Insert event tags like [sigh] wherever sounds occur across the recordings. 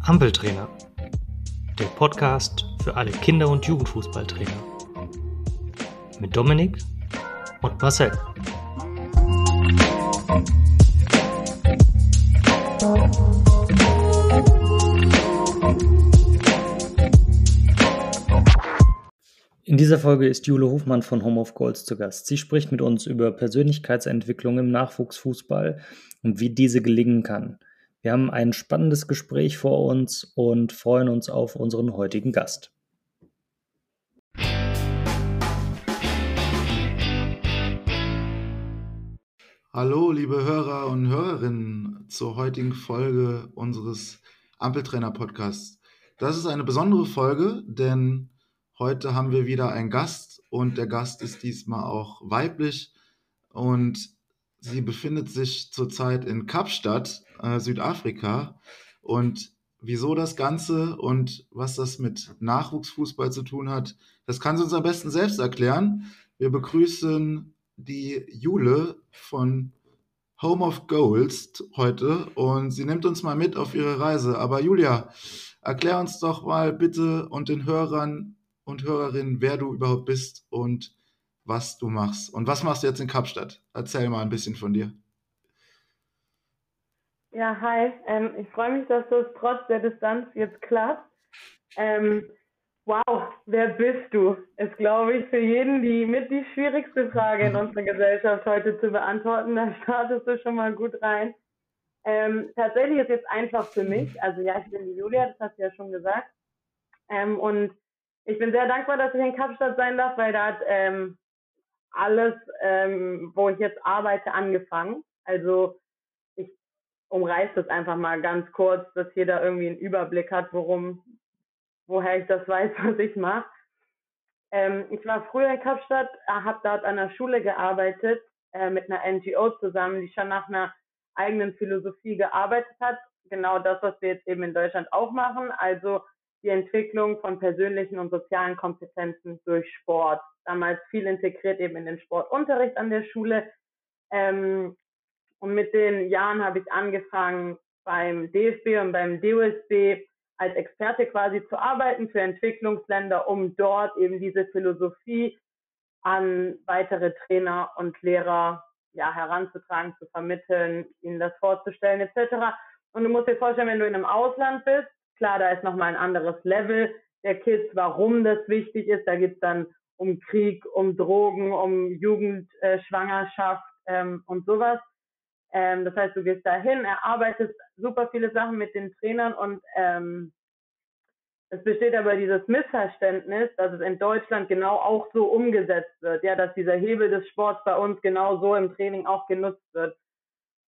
Ampeltrainer, der Podcast für alle Kinder- und Jugendfußballtrainer. Mit Dominik und Marcel. In dieser Folge ist Jule Hofmann von Home of Goals zu Gast. Sie spricht mit uns über Persönlichkeitsentwicklung im Nachwuchsfußball und wie diese gelingen kann. Wir haben ein spannendes Gespräch vor uns und freuen uns auf unseren heutigen Gast. Hallo, liebe Hörer und Hörerinnen zur heutigen Folge unseres Ampeltrainer-Podcasts. Das ist eine besondere Folge, denn heute haben wir wieder einen Gast und der Gast ist diesmal auch weiblich und sie befindet sich zurzeit in Kapstadt, äh, Südafrika. Und wieso das Ganze und was das mit Nachwuchsfußball zu tun hat, das kann sie uns am besten selbst erklären. Wir begrüßen die Jule von Home of Goals heute und sie nimmt uns mal mit auf ihre Reise. Aber Julia, erklär uns doch mal bitte und den Hörern und Hörerinnen, wer du überhaupt bist und was du machst. Und was machst du jetzt in Kapstadt? Erzähl mal ein bisschen von dir. Ja, hi. Ähm, ich freue mich, dass das trotz der Distanz jetzt klappt. Ähm, wow, wer bist du? Ist, glaube ich, für jeden die mit die schwierigste Frage in [laughs] unserer Gesellschaft heute zu beantworten. Da startest du schon mal gut rein. Ähm, tatsächlich ist jetzt einfach für mich, also ja, ich bin die Julia, das hast du ja schon gesagt. Ähm, und ich bin sehr dankbar, dass ich in Kapstadt sein darf, weil da hat ähm, alles, ähm, wo ich jetzt arbeite, angefangen. Also ich umreiße das einfach mal ganz kurz, dass jeder irgendwie einen Überblick hat, worum, woher ich das [laughs] weiß, was ich mache. Ähm, ich war früher in Kapstadt, habe dort an der Schule gearbeitet, äh, mit einer NGO zusammen, die schon nach einer eigenen Philosophie gearbeitet hat. Genau das, was wir jetzt eben in Deutschland auch machen. Also die Entwicklung von persönlichen und sozialen Kompetenzen durch Sport. Damals viel integriert eben in den Sportunterricht an der Schule. Ähm, und mit den Jahren habe ich angefangen, beim DFB und beim DOSB als Experte quasi zu arbeiten für Entwicklungsländer, um dort eben diese Philosophie an weitere Trainer und Lehrer ja, heranzutragen, zu vermitteln, ihnen das vorzustellen etc. Und du musst dir vorstellen, wenn du in einem Ausland bist, Klar, da ist nochmal ein anderes Level der Kids, warum das wichtig ist. Da geht es dann um Krieg, um Drogen, um Jugendschwangerschaft äh, ähm, und sowas. Ähm, das heißt, du gehst dahin, erarbeitest super viele Sachen mit den Trainern und ähm, es besteht aber dieses Missverständnis, dass es in Deutschland genau auch so umgesetzt wird, ja, dass dieser Hebel des Sports bei uns genau so im Training auch genutzt wird.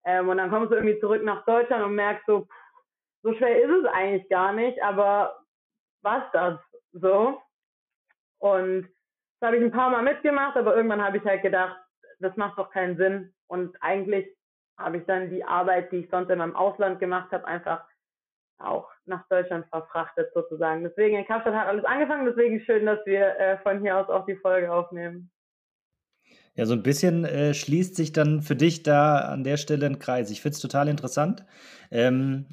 Ähm, und dann kommst du irgendwie zurück nach Deutschland und merkst so, pff, so schwer ist es eigentlich gar nicht, aber was das so? Und habe ich ein paar Mal mitgemacht, aber irgendwann habe ich halt gedacht, das macht doch keinen Sinn. Und eigentlich habe ich dann die Arbeit, die ich sonst in meinem Ausland gemacht habe, einfach auch nach Deutschland verfrachtet sozusagen. Deswegen in Kapstadt hat alles angefangen, deswegen schön, dass wir äh, von hier aus auch die Folge aufnehmen. Ja, so ein bisschen äh, schließt sich dann für dich da an der Stelle ein Kreis. Ich finde es total interessant. Ähm,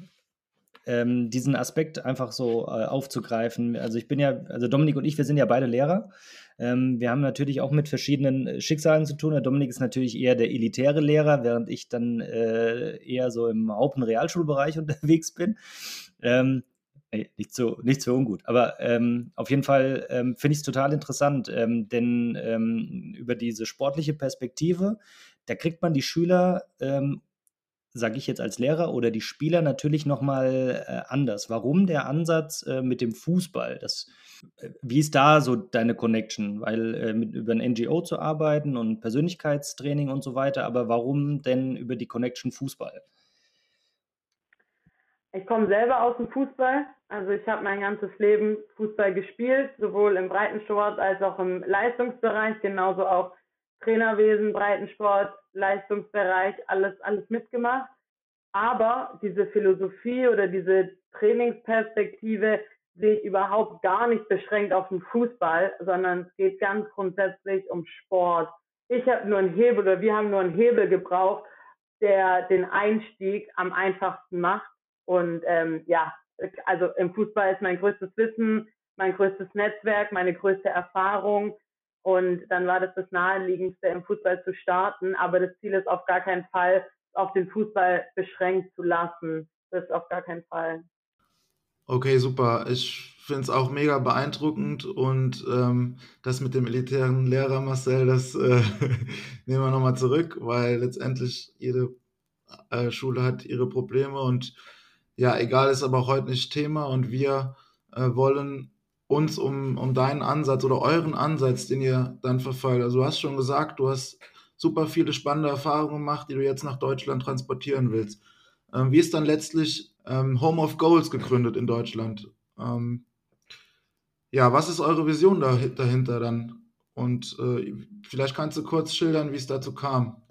ähm, diesen Aspekt einfach so äh, aufzugreifen. Also ich bin ja, also Dominik und ich, wir sind ja beide Lehrer. Ähm, wir haben natürlich auch mit verschiedenen äh, Schicksalen zu tun. Der Dominik ist natürlich eher der elitäre Lehrer, während ich dann äh, eher so im Haupt- und Realschulbereich [laughs] unterwegs bin. Ähm, nicht so, nichts für ungut. Aber ähm, auf jeden Fall ähm, finde ich es total interessant, ähm, denn ähm, über diese sportliche Perspektive, da kriegt man die Schüler ähm, sage ich jetzt als Lehrer oder die Spieler natürlich nochmal äh, anders. Warum der Ansatz äh, mit dem Fußball? Das, äh, wie ist da so deine Connection? Weil äh, mit, über ein NGO zu arbeiten und Persönlichkeitstraining und so weiter, aber warum denn über die Connection Fußball? Ich komme selber aus dem Fußball. Also ich habe mein ganzes Leben Fußball gespielt, sowohl im Breitensport als auch im Leistungsbereich, genauso auch Trainerwesen, Breitensport, Leistungsbereich, alles, alles mitgemacht. Aber diese Philosophie oder diese Trainingsperspektive sehe ich überhaupt gar nicht beschränkt auf den Fußball, sondern es geht ganz grundsätzlich um Sport. Ich habe nur einen Hebel oder wir haben nur einen Hebel gebraucht, der den Einstieg am einfachsten macht. Und ähm, ja, also im Fußball ist mein größtes Wissen, mein größtes Netzwerk, meine größte Erfahrung. Und dann war das das Naheliegendste, im Fußball zu starten. Aber das Ziel ist auf gar keinen Fall, auf den Fußball beschränkt zu lassen. Das ist auf gar keinen Fall. Okay, super. Ich finde es auch mega beeindruckend und ähm, das mit dem elitären Lehrer, Marcel, das äh, [laughs] nehmen wir nochmal zurück, weil letztendlich jede äh, Schule hat ihre Probleme und ja, egal ist aber auch heute nicht Thema und wir äh, wollen uns um, um deinen Ansatz oder euren Ansatz, den ihr dann verfolgt. Also du hast schon gesagt, du hast super viele spannende Erfahrungen gemacht, die du jetzt nach Deutschland transportieren willst. Ähm, wie ist dann letztlich ähm, Home of Goals gegründet in Deutschland. Ähm, ja, was ist eure Vision da, dahinter dann? Und äh, vielleicht kannst du kurz schildern, wie es dazu kam.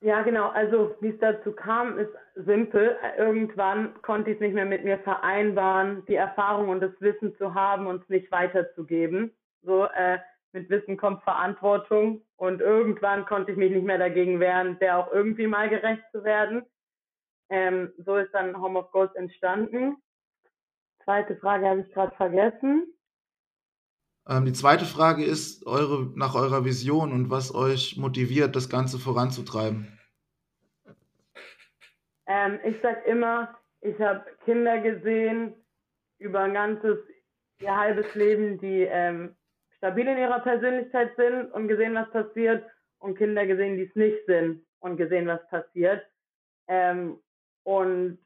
Ja, genau. Also wie es dazu kam, ist simpel. Irgendwann konnte ich es nicht mehr mit mir vereinbaren, die Erfahrung und das Wissen zu haben und es nicht weiterzugeben. So äh, mit Wissen kommt Verantwortung und irgendwann konnte ich mich nicht mehr dagegen wehren, der auch irgendwie mal gerecht zu werden. Ähm, so ist dann Home of Ghosts entstanden. Zweite Frage habe ich gerade vergessen. Ähm, die zweite Frage ist eure, nach eurer Vision und was euch motiviert, das Ganze voranzutreiben. Ähm, ich sage immer, ich habe Kinder gesehen über ein ganzes, ihr halbes Leben, die ähm, stabil in ihrer Persönlichkeit sind und gesehen, was passiert, und Kinder gesehen, die es nicht sind und gesehen, was passiert. Ähm, und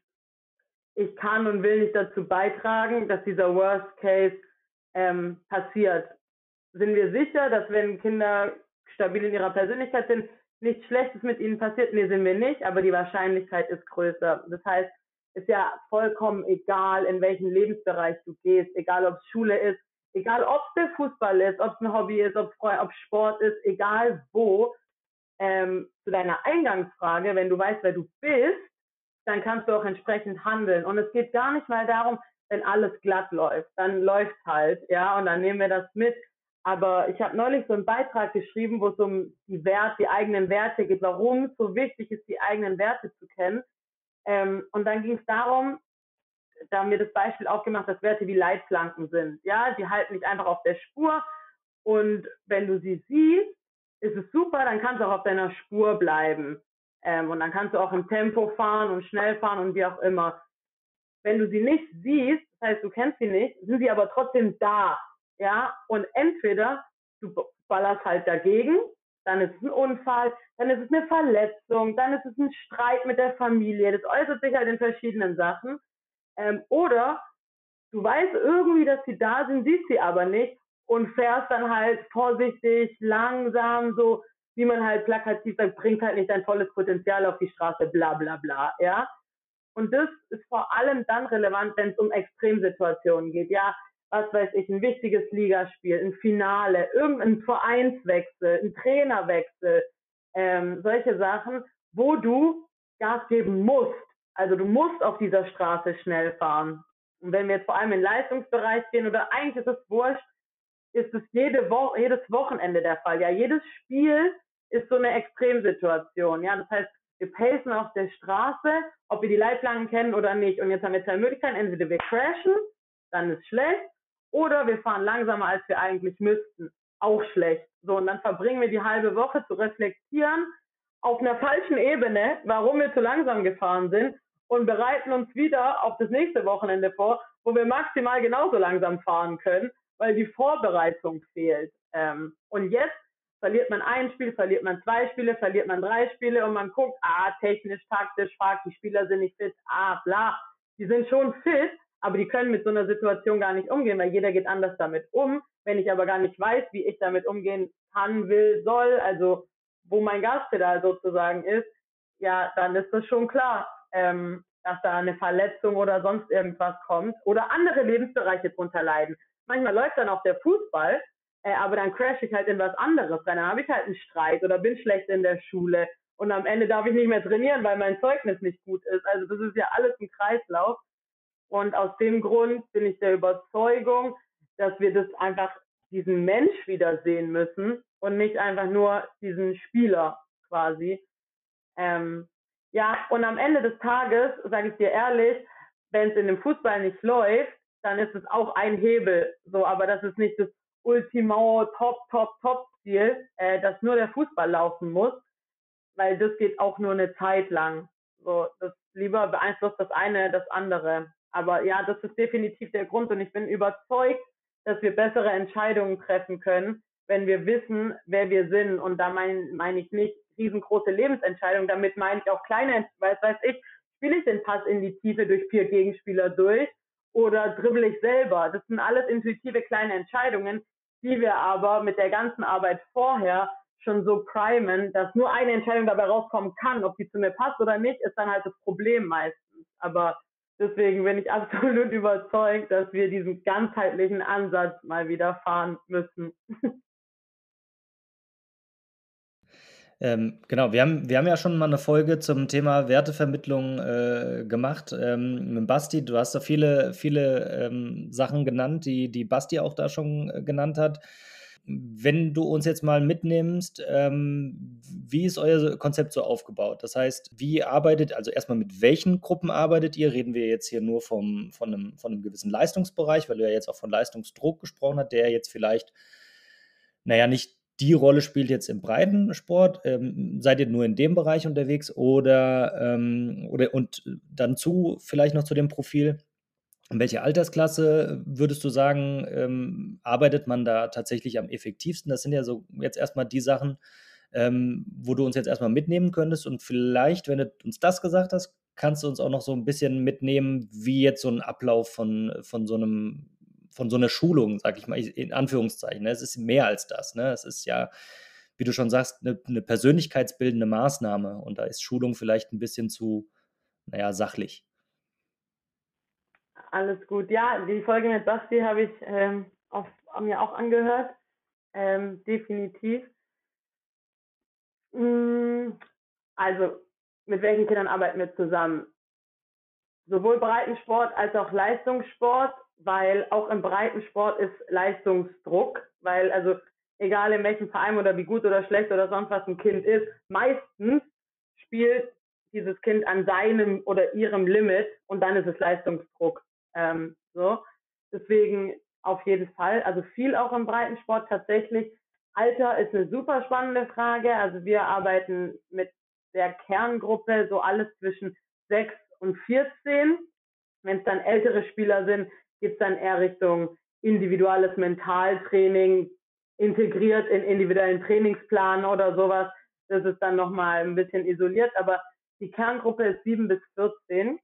ich kann und will nicht dazu beitragen, dass dieser Worst Case ähm, passiert. Sind wir sicher, dass wenn Kinder stabil in ihrer Persönlichkeit sind, nichts Schlechtes mit ihnen passiert? Nee, sind wir nicht, aber die Wahrscheinlichkeit ist größer. Das heißt, ist ja vollkommen egal, in welchen Lebensbereich du gehst, egal ob es Schule ist, egal ob es der Fußball ist, ob es ein Hobby ist, ob es Sport ist, egal wo. Ähm, zu deiner Eingangsfrage, wenn du weißt, wer du bist, dann kannst du auch entsprechend handeln. Und es geht gar nicht mal darum, wenn alles glatt läuft, dann läuft halt, ja, und dann nehmen wir das mit. Aber ich habe neulich so einen Beitrag geschrieben, wo es um die Wert, die eigenen Werte geht, warum es so wichtig ist, die eigenen Werte zu kennen. Ähm, und dann ging es darum, da haben wir das Beispiel aufgemacht, dass Werte wie Leitplanken sind. Ja, die halten dich einfach auf der Spur. Und wenn du sie siehst, ist es super, dann kannst du auch auf deiner Spur bleiben. Ähm, und dann kannst du auch im Tempo fahren und schnell fahren und wie auch immer. Wenn du sie nicht siehst, das heißt, du kennst sie nicht, sind sie aber trotzdem da. Ja, und entweder du ballerst halt dagegen, dann ist es ein Unfall, dann ist es eine Verletzung, dann ist es ein Streit mit der Familie. Das äußert sich halt in verschiedenen Sachen. Ähm, oder du weißt irgendwie, dass sie da sind, siehst sie aber nicht und fährst dann halt vorsichtig, langsam, so wie man halt plakativ sagt, bringt halt nicht dein volles Potenzial auf die Straße, bla bla bla, ja. Und das ist vor allem dann relevant, wenn es um Extremsituationen geht, ja. Was weiß ich, ein wichtiges Ligaspiel, ein Finale, irgendein Vereinswechsel, ein Trainerwechsel, ähm, solche Sachen, wo du Gas geben musst. Also du musst auf dieser Straße schnell fahren. Und wenn wir jetzt vor allem in den Leistungsbereich gehen, oder eigentlich ist es wurscht, ist es jede Wo jedes Wochenende der Fall. Ja, jedes Spiel ist so eine Extremsituation. Ja, das heißt, wir pacen auf der Straße, ob wir die Leitplanken kennen oder nicht. Und jetzt haben wir zwei Möglichkeiten. Entweder wir crashen, dann ist schlecht, oder wir fahren langsamer, als wir eigentlich müssten. Auch schlecht. So, und dann verbringen wir die halbe Woche zu reflektieren auf einer falschen Ebene, warum wir zu langsam gefahren sind und bereiten uns wieder auf das nächste Wochenende vor, wo wir maximal genauso langsam fahren können, weil die Vorbereitung fehlt. Ähm, und jetzt verliert man ein Spiel, verliert man zwei Spiele, verliert man drei Spiele und man guckt, ah, technisch, taktisch, fuck, die Spieler sind nicht fit, ah, bla. Die sind schon fit, aber die können mit so einer Situation gar nicht umgehen, weil jeder geht anders damit um. Wenn ich aber gar nicht weiß, wie ich damit umgehen kann, will, soll, also wo mein Gaspedal sozusagen ist, ja, dann ist das schon klar, ähm, dass da eine Verletzung oder sonst irgendwas kommt oder andere Lebensbereiche drunter leiden. Manchmal läuft dann auch der Fußball äh, aber dann crash ich halt in was anderes Dann habe ich halt einen Streit oder bin schlecht in der Schule und am Ende darf ich nicht mehr trainieren, weil mein Zeugnis nicht gut ist. Also das ist ja alles ein Kreislauf. Und aus dem Grund bin ich der Überzeugung, dass wir das einfach diesen Mensch wiedersehen müssen und nicht einfach nur diesen Spieler. quasi. Ähm, ja, und am Ende des Tages, sage ich dir ehrlich, wenn es in dem Fußball nicht läuft, dann ist es auch ein Hebel. So, aber das ist nicht das Ultimo Top, Top, Top Ziel, äh, dass nur der Fußball laufen muss, weil das geht auch nur eine Zeit lang. So, das lieber beeinflusst das eine das andere. Aber ja, das ist definitiv der Grund und ich bin überzeugt, dass wir bessere Entscheidungen treffen können, wenn wir wissen, wer wir sind. Und da meine mein ich nicht riesengroße Lebensentscheidungen, damit meine ich auch kleine, weiß, weiß ich, spiele ich den Pass in die Tiefe durch vier Gegenspieler durch oder dribbel ich selber. Das sind alles intuitive kleine Entscheidungen, die wir aber mit der ganzen Arbeit vorher schon so primen, dass nur eine Entscheidung dabei rauskommen kann. Ob die zu mir passt oder nicht, ist dann halt das Problem meistens. Aber deswegen bin ich absolut überzeugt, dass wir diesen ganzheitlichen Ansatz mal wieder fahren müssen. [laughs] Ähm, genau, wir haben, wir haben ja schon mal eine Folge zum Thema Wertevermittlung äh, gemacht ähm, mit Basti. Du hast da viele, viele ähm, Sachen genannt, die, die Basti auch da schon äh, genannt hat. Wenn du uns jetzt mal mitnimmst, ähm, wie ist euer Konzept so aufgebaut? Das heißt, wie arbeitet, also erstmal mit welchen Gruppen arbeitet ihr? Reden wir jetzt hier nur vom, von, einem, von einem gewissen Leistungsbereich, weil du ja jetzt auch von Leistungsdruck gesprochen hast, der jetzt vielleicht, naja, nicht die Rolle spielt jetzt im Breitensport? Ähm, seid ihr nur in dem Bereich unterwegs oder, ähm, oder und dann zu, vielleicht noch zu dem Profil? In welcher Altersklasse würdest du sagen, ähm, arbeitet man da tatsächlich am effektivsten? Das sind ja so jetzt erstmal die Sachen, ähm, wo du uns jetzt erstmal mitnehmen könntest. Und vielleicht, wenn du uns das gesagt hast, kannst du uns auch noch so ein bisschen mitnehmen, wie jetzt so ein Ablauf von, von so einem von so einer Schulung, sag ich mal, in Anführungszeichen. Ne? Es ist mehr als das. Ne? Es ist ja, wie du schon sagst, eine, eine persönlichkeitsbildende Maßnahme und da ist Schulung vielleicht ein bisschen zu, naja, sachlich. Alles gut. Ja, die Folge mit Basti habe ich ähm, auf, mir auch angehört. Ähm, definitiv. Mm, also, mit welchen Kindern arbeiten wir zusammen? Sowohl Breitensport als auch Leistungssport weil auch im Breitensport ist Leistungsdruck, weil also egal in welchem Verein oder wie gut oder schlecht oder sonst was ein Kind ist, meistens spielt dieses Kind an seinem oder ihrem Limit und dann ist es Leistungsdruck. Ähm, so. Deswegen auf jeden Fall, also viel auch im Breitensport tatsächlich. Alter ist eine super spannende Frage. Also wir arbeiten mit der Kerngruppe so alles zwischen 6 und 14. Wenn es dann ältere Spieler sind, geht es dann eher Richtung individuelles Mentaltraining, integriert in individuellen Trainingsplan oder sowas. Das ist dann nochmal ein bisschen isoliert, aber die Kerngruppe ist 7 bis 14.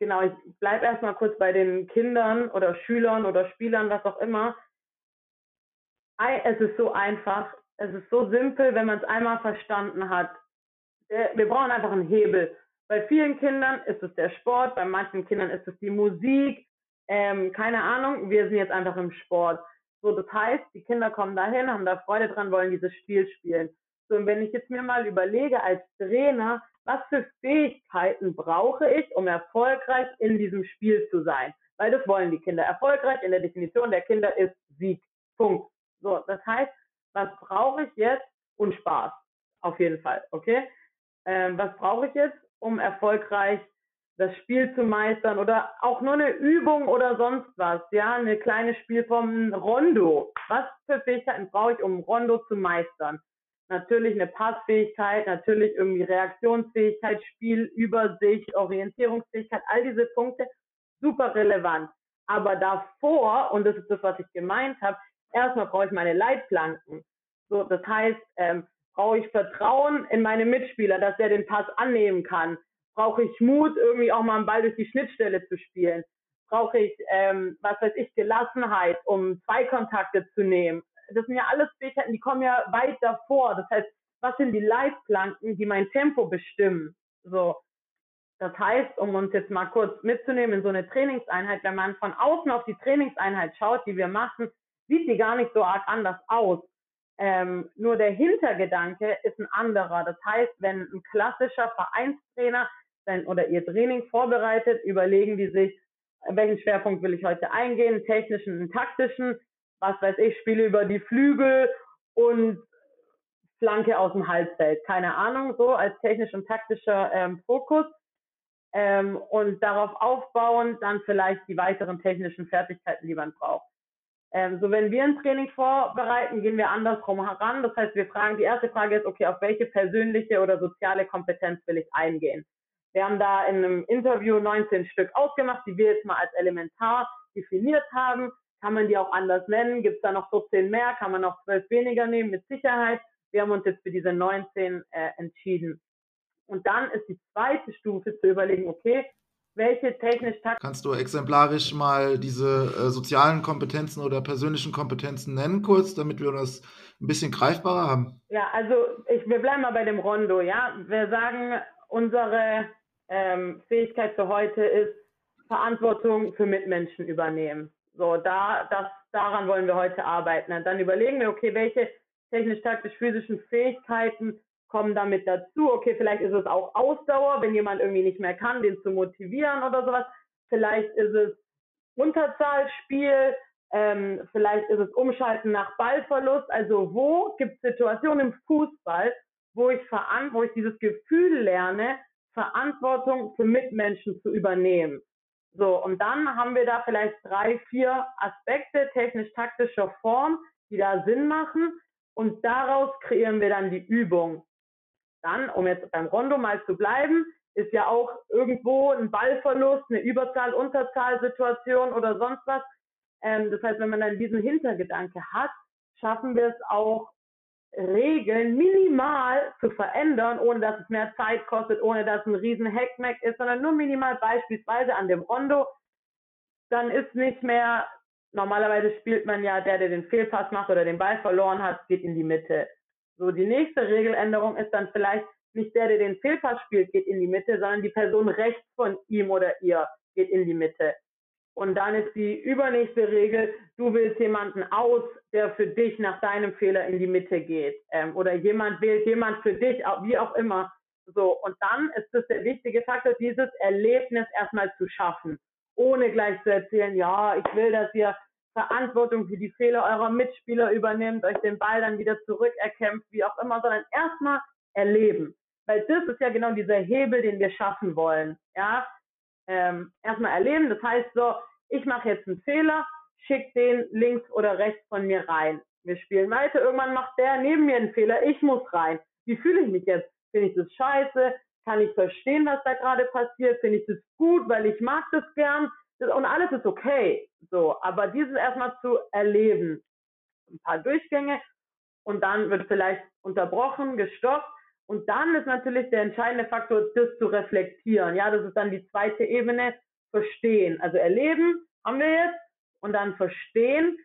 Genau, ich bleibe erstmal kurz bei den Kindern oder Schülern oder Spielern, was auch immer. Es ist so einfach, es ist so simpel, wenn man es einmal verstanden hat. Wir brauchen einfach einen Hebel. Bei vielen Kindern ist es der Sport, bei manchen Kindern ist es die Musik, ähm, keine Ahnung, wir sind jetzt einfach im Sport. So, das heißt, die Kinder kommen dahin, haben da Freude dran, wollen dieses Spiel spielen. So, und wenn ich jetzt mir mal überlege als Trainer, was für Fähigkeiten brauche ich, um erfolgreich in diesem Spiel zu sein? Weil das wollen die Kinder. Erfolgreich in der Definition der Kinder ist Sieg. Punkt. So, das heißt, was brauche ich jetzt? Und Spaß. Auf jeden Fall, okay? Ähm, was brauche ich jetzt, um erfolgreich das Spiel zu meistern oder auch nur eine Übung oder sonst was, ja, eine kleine Spielform, ein Rondo. Was für Fähigkeiten brauche ich, um Rondo zu meistern? Natürlich eine Passfähigkeit, natürlich irgendwie Reaktionsfähigkeit, Spielübersicht, Orientierungsfähigkeit, all diese Punkte, super relevant. Aber davor, und das ist das, was ich gemeint habe, erstmal brauche ich meine Leitplanken. So, das heißt, ähm, brauche ich Vertrauen in meine Mitspieler, dass er den Pass annehmen kann Brauche ich Mut, irgendwie auch mal einen Ball durch die Schnittstelle zu spielen? Brauche ich, ähm, was weiß ich, Gelassenheit, um zwei Kontakte zu nehmen? Das sind ja alles Fähigkeiten, die kommen ja weit davor. Das heißt, was sind die Leitplanken, die mein Tempo bestimmen? So. Das heißt, um uns jetzt mal kurz mitzunehmen in so eine Trainingseinheit, wenn man von außen auf die Trainingseinheit schaut, die wir machen, sieht die gar nicht so arg anders aus. Ähm, nur der Hintergedanke ist ein anderer. Das heißt, wenn ein klassischer Vereinstrainer sein oder ihr Training vorbereitet, überlegen die sich, welchen Schwerpunkt will ich heute eingehen, technischen und taktischen, was weiß ich, spiele über die Flügel und Flanke aus dem Halbfeld. Keine Ahnung, so als technisch und taktischer ähm, Fokus. Ähm, und darauf aufbauen, dann vielleicht die weiteren technischen Fertigkeiten, die man braucht. Ähm, so, wenn wir ein Training vorbereiten, gehen wir andersrum heran. Das heißt, wir fragen, die erste Frage ist, okay, auf welche persönliche oder soziale Kompetenz will ich eingehen? Wir haben da in einem Interview 19 Stück ausgemacht, die wir jetzt mal als elementar definiert haben. Kann man die auch anders nennen? Gibt es da noch 14 mehr? Kann man noch 12 weniger nehmen? Mit Sicherheit. Wir haben uns jetzt für diese 19 äh, entschieden. Und dann ist die zweite Stufe zu überlegen, okay, welche technisch Kannst du exemplarisch mal diese äh, sozialen Kompetenzen oder persönlichen Kompetenzen nennen, kurz, damit wir das ein bisschen greifbarer haben? Ja, also ich, wir bleiben mal bei dem Rondo, ja. Wir sagen, unsere ähm, Fähigkeit für heute ist, Verantwortung für Mitmenschen übernehmen. So, da, das, daran wollen wir heute arbeiten. Und dann überlegen wir, okay, welche technisch-taktisch-physischen Fähigkeiten kommen damit dazu. Okay, vielleicht ist es auch Ausdauer, wenn jemand irgendwie nicht mehr kann, den zu motivieren oder sowas. Vielleicht ist es Unterzahlspiel, ähm, vielleicht ist es Umschalten nach Ballverlust. Also wo gibt es Situationen im Fußball, wo ich, wo ich dieses Gefühl lerne, Verantwortung für Mitmenschen zu übernehmen. So, und dann haben wir da vielleicht drei, vier Aspekte technisch-taktischer Form, die da Sinn machen. Und daraus kreieren wir dann die Übung. Dann, um jetzt beim Rondo mal zu bleiben, ist ja auch irgendwo ein Ballverlust, eine Überzahl-Unterzahl-Situation oder sonst was. Ähm, das heißt, wenn man dann diesen Hintergedanke hat, schaffen wir es auch, Regeln minimal zu verändern, ohne dass es mehr Zeit kostet, ohne dass es ein riesen Hackmack ist, sondern nur minimal beispielsweise an dem Rondo. Dann ist nicht mehr, normalerweise spielt man ja, der, der den Fehlpass macht oder den Ball verloren hat, geht in die Mitte. So, die nächste Regeländerung ist dann vielleicht nicht der, der den Fehlpass spielt, geht in die Mitte, sondern die Person rechts von ihm oder ihr geht in die Mitte. Und dann ist die übernächste Regel, du wählst jemanden aus, der für dich nach deinem Fehler in die Mitte geht. Ähm, oder jemand wählt jemand für dich, wie auch immer. So, und dann ist es der wichtige Faktor, dieses Erlebnis erstmal zu schaffen, ohne gleich zu erzählen, ja, ich will, dass ihr Verantwortung für die Fehler eurer Mitspieler übernimmt, euch den Ball dann wieder zurückerkämpft, wie auch immer, sondern erstmal erleben. Weil das ist ja genau dieser Hebel, den wir schaffen wollen. Ja, ähm, erstmal erleben. Das heißt so, ich mache jetzt einen Fehler, schick den links oder rechts von mir rein. Wir spielen weiter. Irgendwann macht der neben mir einen Fehler. Ich muss rein. Wie fühle ich mich jetzt? Finde ich das scheiße? Kann ich verstehen, was da gerade passiert? Finde ich das gut, weil ich mag das gern? und alles ist okay. So, aber dieses erstmal zu erleben, ein paar Durchgänge und dann wird vielleicht unterbrochen, gestoppt und dann ist natürlich der entscheidende Faktor, das zu reflektieren. Ja, das ist dann die zweite Ebene, verstehen. Also erleben haben wir jetzt und dann verstehen.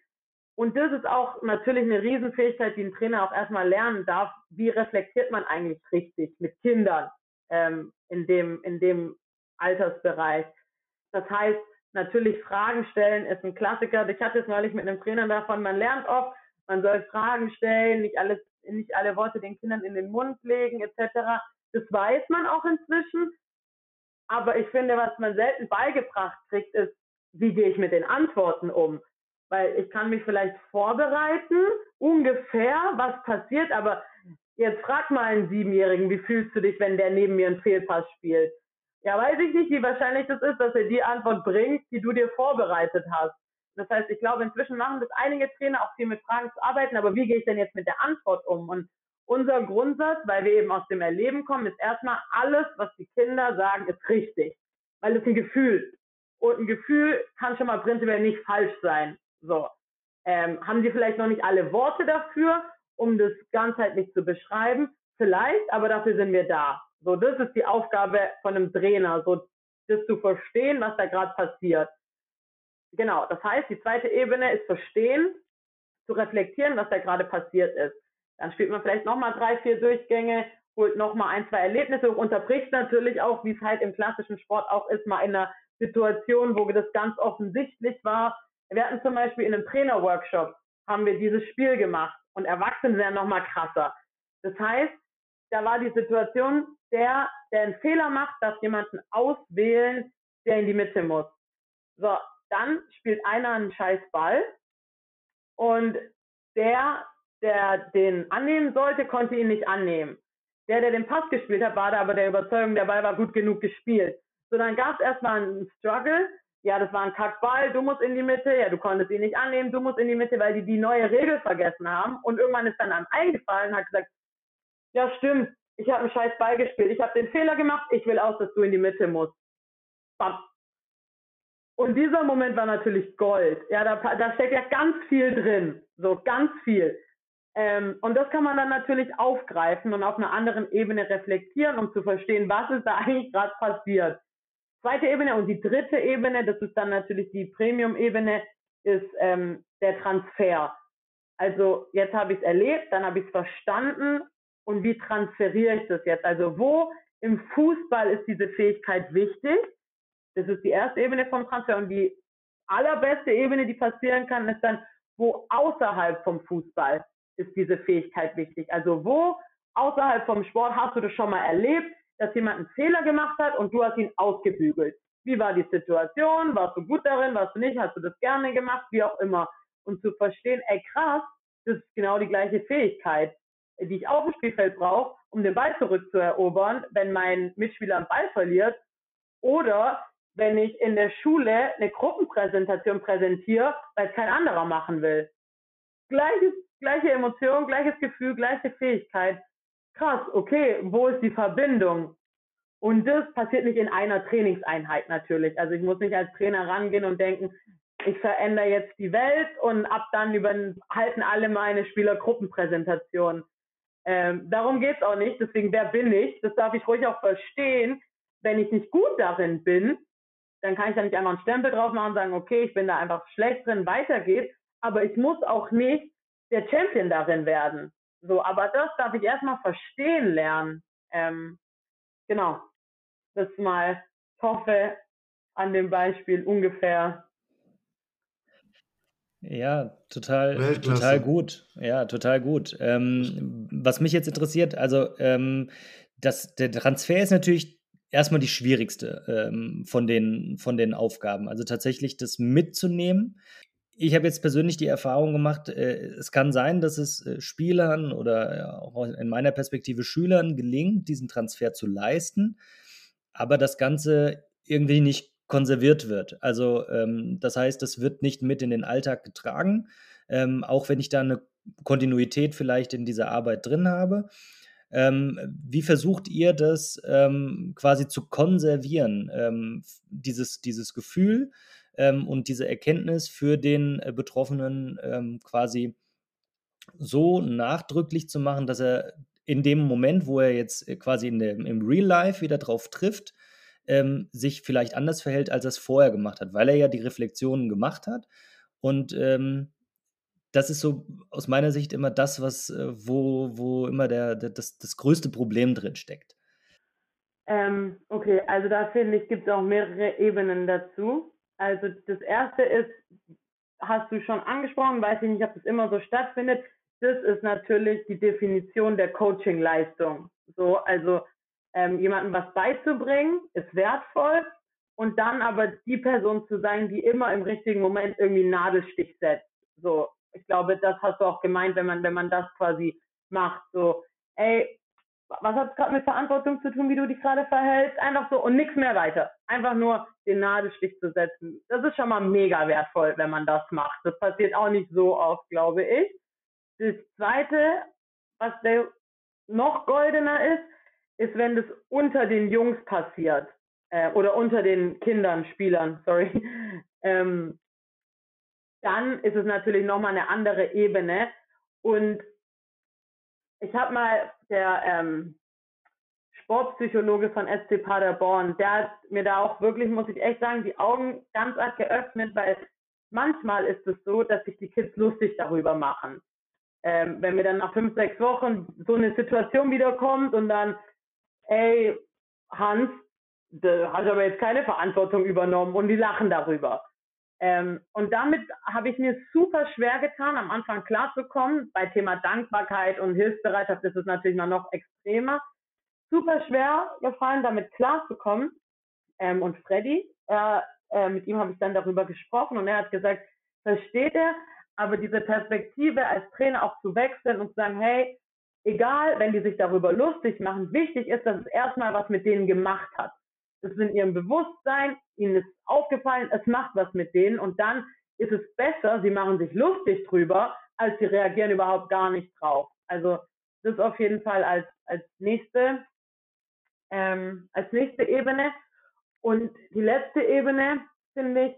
Und das ist auch natürlich eine Riesenfähigkeit, die ein Trainer auch erstmal lernen darf. Wie reflektiert man eigentlich richtig mit Kindern ähm, in, dem, in dem Altersbereich? Das heißt, natürlich Fragen stellen ist ein Klassiker. Ich hatte es neulich mit einem Trainer davon, man lernt oft, man soll Fragen stellen, nicht alles nicht alle Worte den Kindern in den Mund legen etc. Das weiß man auch inzwischen. Aber ich finde, was man selten beigebracht kriegt, ist, wie gehe ich mit den Antworten um? Weil ich kann mich vielleicht vorbereiten, ungefähr, was passiert, aber jetzt frag mal einen Siebenjährigen, wie fühlst du dich, wenn der neben mir einen Fehlpass spielt? Ja, weiß ich nicht, wie wahrscheinlich das ist, dass er die Antwort bringt, die du dir vorbereitet hast. Das heißt, ich glaube, inzwischen machen das einige Trainer auch viel mit Fragen zu arbeiten, aber wie gehe ich denn jetzt mit der Antwort um? Und unser Grundsatz, weil wir eben aus dem Erleben kommen, ist erstmal alles, was die Kinder sagen, ist richtig. Weil es ein Gefühl. Und ein Gefühl kann schon mal prinzipiell nicht falsch sein. So. Ähm, haben sie vielleicht noch nicht alle Worte dafür, um das ganzheitlich zu beschreiben? Vielleicht, aber dafür sind wir da. So, das ist die Aufgabe von einem Trainer, so das zu verstehen, was da gerade passiert. Genau, das heißt, die zweite Ebene ist verstehen, zu reflektieren, was da gerade passiert ist. Dann spielt man vielleicht nochmal drei, vier Durchgänge, holt nochmal ein, zwei Erlebnisse und unterbricht natürlich auch, wie es halt im klassischen Sport auch ist, mal in einer Situation, wo das ganz offensichtlich war. Wir hatten zum Beispiel in einem Trainerworkshop, haben wir dieses Spiel gemacht und Erwachsene ja nochmal krasser. Das heißt, da war die Situation, der, der einen Fehler macht, darf jemanden auswählen, der in die Mitte muss. So, dann spielt einer einen scheiß Ball und der der den annehmen sollte, konnte ihn nicht annehmen. Der, der den Pass gespielt hat, war da aber der Überzeugung, der Ball war gut genug gespielt. So, dann gab es erstmal einen Struggle. Ja, das war ein Kackball, du musst in die Mitte. Ja, du konntest ihn nicht annehmen, du musst in die Mitte, weil die die neue Regel vergessen haben. Und irgendwann ist dann einem eingefallen, hat gesagt, ja stimmt, ich habe einen scheiß Ball gespielt, ich habe den Fehler gemacht, ich will aus, dass du in die Mitte musst. Bam. Und dieser Moment war natürlich Gold. Ja, da, da steckt ja ganz viel drin. So, ganz viel. Ähm, und das kann man dann natürlich aufgreifen und auf einer anderen Ebene reflektieren, um zu verstehen, was ist da eigentlich gerade passiert. Zweite Ebene und die dritte Ebene, das ist dann natürlich die Premium-Ebene, ist ähm, der Transfer. Also jetzt habe ich es erlebt, dann habe ich es verstanden und wie transferiere ich das jetzt? Also wo im Fußball ist diese Fähigkeit wichtig? Das ist die erste Ebene vom Transfer und die allerbeste Ebene, die passieren kann, ist dann, wo außerhalb vom Fußball ist diese Fähigkeit wichtig. Also wo außerhalb vom Sport hast du das schon mal erlebt, dass jemand einen Fehler gemacht hat und du hast ihn ausgebügelt. Wie war die Situation? Warst du gut darin? Warst du nicht? Hast du das gerne gemacht? Wie auch immer. Und zu verstehen, ey krass, das ist genau die gleiche Fähigkeit, die ich auf dem Spielfeld brauche, um den Ball zurückzuerobern, wenn mein Mitspieler einen Ball verliert. Oder wenn ich in der Schule eine Gruppenpräsentation präsentiere, weil es kein anderer machen will. Gleiches, gleiche Emotion, gleiches Gefühl, gleiche Fähigkeit. Krass, okay, wo ist die Verbindung? Und das passiert nicht in einer Trainingseinheit natürlich. Also ich muss nicht als Trainer rangehen und denken, ich verändere jetzt die Welt und ab dann halten alle meine Spieler Gruppenpräsentationen. Ähm, darum geht's auch nicht. Deswegen, wer bin ich? Das darf ich ruhig auch verstehen. Wenn ich nicht gut darin bin, dann kann ich da nicht einfach einen Stempel drauf machen und sagen, okay, ich bin da einfach schlecht drin, weiter geht's. Aber ich muss auch nicht der Champion darin werden. So, aber das darf ich erstmal verstehen lernen. Ähm, genau. Das mal, ich hoffe, an dem Beispiel ungefähr. Ja, total, total gut. Ja, total gut. Ähm, was mich jetzt interessiert, also ähm, das, der Transfer ist natürlich erstmal die schwierigste ähm, von, den, von den Aufgaben. Also tatsächlich das mitzunehmen. Ich habe jetzt persönlich die Erfahrung gemacht, äh, es kann sein, dass es äh, Spielern oder äh, auch in meiner Perspektive Schülern gelingt, diesen Transfer zu leisten, aber das Ganze irgendwie nicht konserviert wird. Also ähm, das heißt, es wird nicht mit in den Alltag getragen, ähm, auch wenn ich da eine Kontinuität vielleicht in dieser Arbeit drin habe. Ähm, wie versucht ihr das ähm, quasi zu konservieren, ähm, dieses, dieses Gefühl ähm, und diese Erkenntnis für den äh, Betroffenen ähm, quasi so nachdrücklich zu machen, dass er in dem Moment, wo er jetzt äh, quasi in der, im Real Life wieder drauf trifft, ähm, sich vielleicht anders verhält, als er es vorher gemacht hat, weil er ja die Reflexionen gemacht hat? Und ähm, das ist so aus meiner Sicht immer das, was, äh, wo, wo immer der, der das, das größte Problem drin steckt. Ähm, okay, also da finde ich, gibt es auch mehrere Ebenen dazu. Also das erste ist, hast du schon angesprochen, weiß ich nicht, ob das immer so stattfindet. Das ist natürlich die Definition der Coaching-Leistung. So, also ähm, jemandem was beizubringen, ist wertvoll und dann aber die Person zu sein, die immer im richtigen Moment irgendwie einen Nadelstich setzt. So, ich glaube, das hast du auch gemeint, wenn man, wenn man das quasi macht. So, ey, was hat es gerade mit Verantwortung zu tun, wie du dich gerade verhältst? Einfach so und nichts mehr weiter. Einfach nur den Nadelstich zu setzen. Das ist schon mal mega wertvoll, wenn man das macht. Das passiert auch nicht so oft, glaube ich. Das zweite, was der noch goldener ist, ist, wenn das unter den Jungs passiert. Äh, oder unter den Kindern, Spielern, sorry. [laughs] Ähm, dann ist es natürlich nochmal eine andere Ebene. Und ich habe mal der ähm, Sportpsychologe von SC Paderborn, der hat mir da auch wirklich, muss ich echt sagen, die Augen ganz arg geöffnet, weil manchmal ist es so, dass sich die Kids lustig darüber machen. Ähm, wenn mir dann nach fünf, sechs Wochen so eine Situation wiederkommt und dann, ey, Hans, da hast aber jetzt keine Verantwortung übernommen und die lachen darüber. Ähm, und damit habe ich mir super schwer getan, am Anfang klarzukommen. Bei Thema Dankbarkeit und Hilfsbereitschaft ist es natürlich noch extremer. Super schwer gefallen, damit klarzukommen. Ähm, und Freddy, äh, äh, mit ihm habe ich dann darüber gesprochen und er hat gesagt, versteht er, aber diese Perspektive als Trainer auch zu wechseln und zu sagen, hey, egal, wenn die sich darüber lustig machen, wichtig ist, dass es erstmal was mit denen gemacht hat. Ist in ihrem Bewusstsein, ihnen ist aufgefallen, es macht was mit denen und dann ist es besser, sie machen sich lustig drüber, als sie reagieren überhaupt gar nicht drauf. Also das ist auf jeden Fall als, als nächste ähm, als nächste Ebene. Und die letzte Ebene finde ich,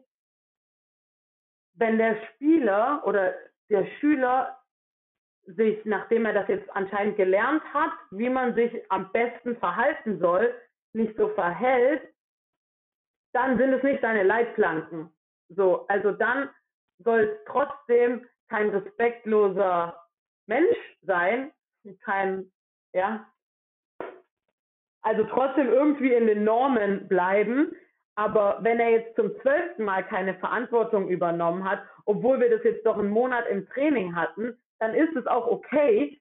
wenn der Spieler oder der Schüler sich, nachdem er das jetzt anscheinend gelernt hat, wie man sich am besten verhalten soll, nicht so verhält, dann sind es nicht seine Leitplanken. So, also dann soll es trotzdem kein respektloser Mensch sein, kein, ja, also trotzdem irgendwie in den Normen bleiben. Aber wenn er jetzt zum zwölften Mal keine Verantwortung übernommen hat, obwohl wir das jetzt doch einen Monat im Training hatten, dann ist es auch okay.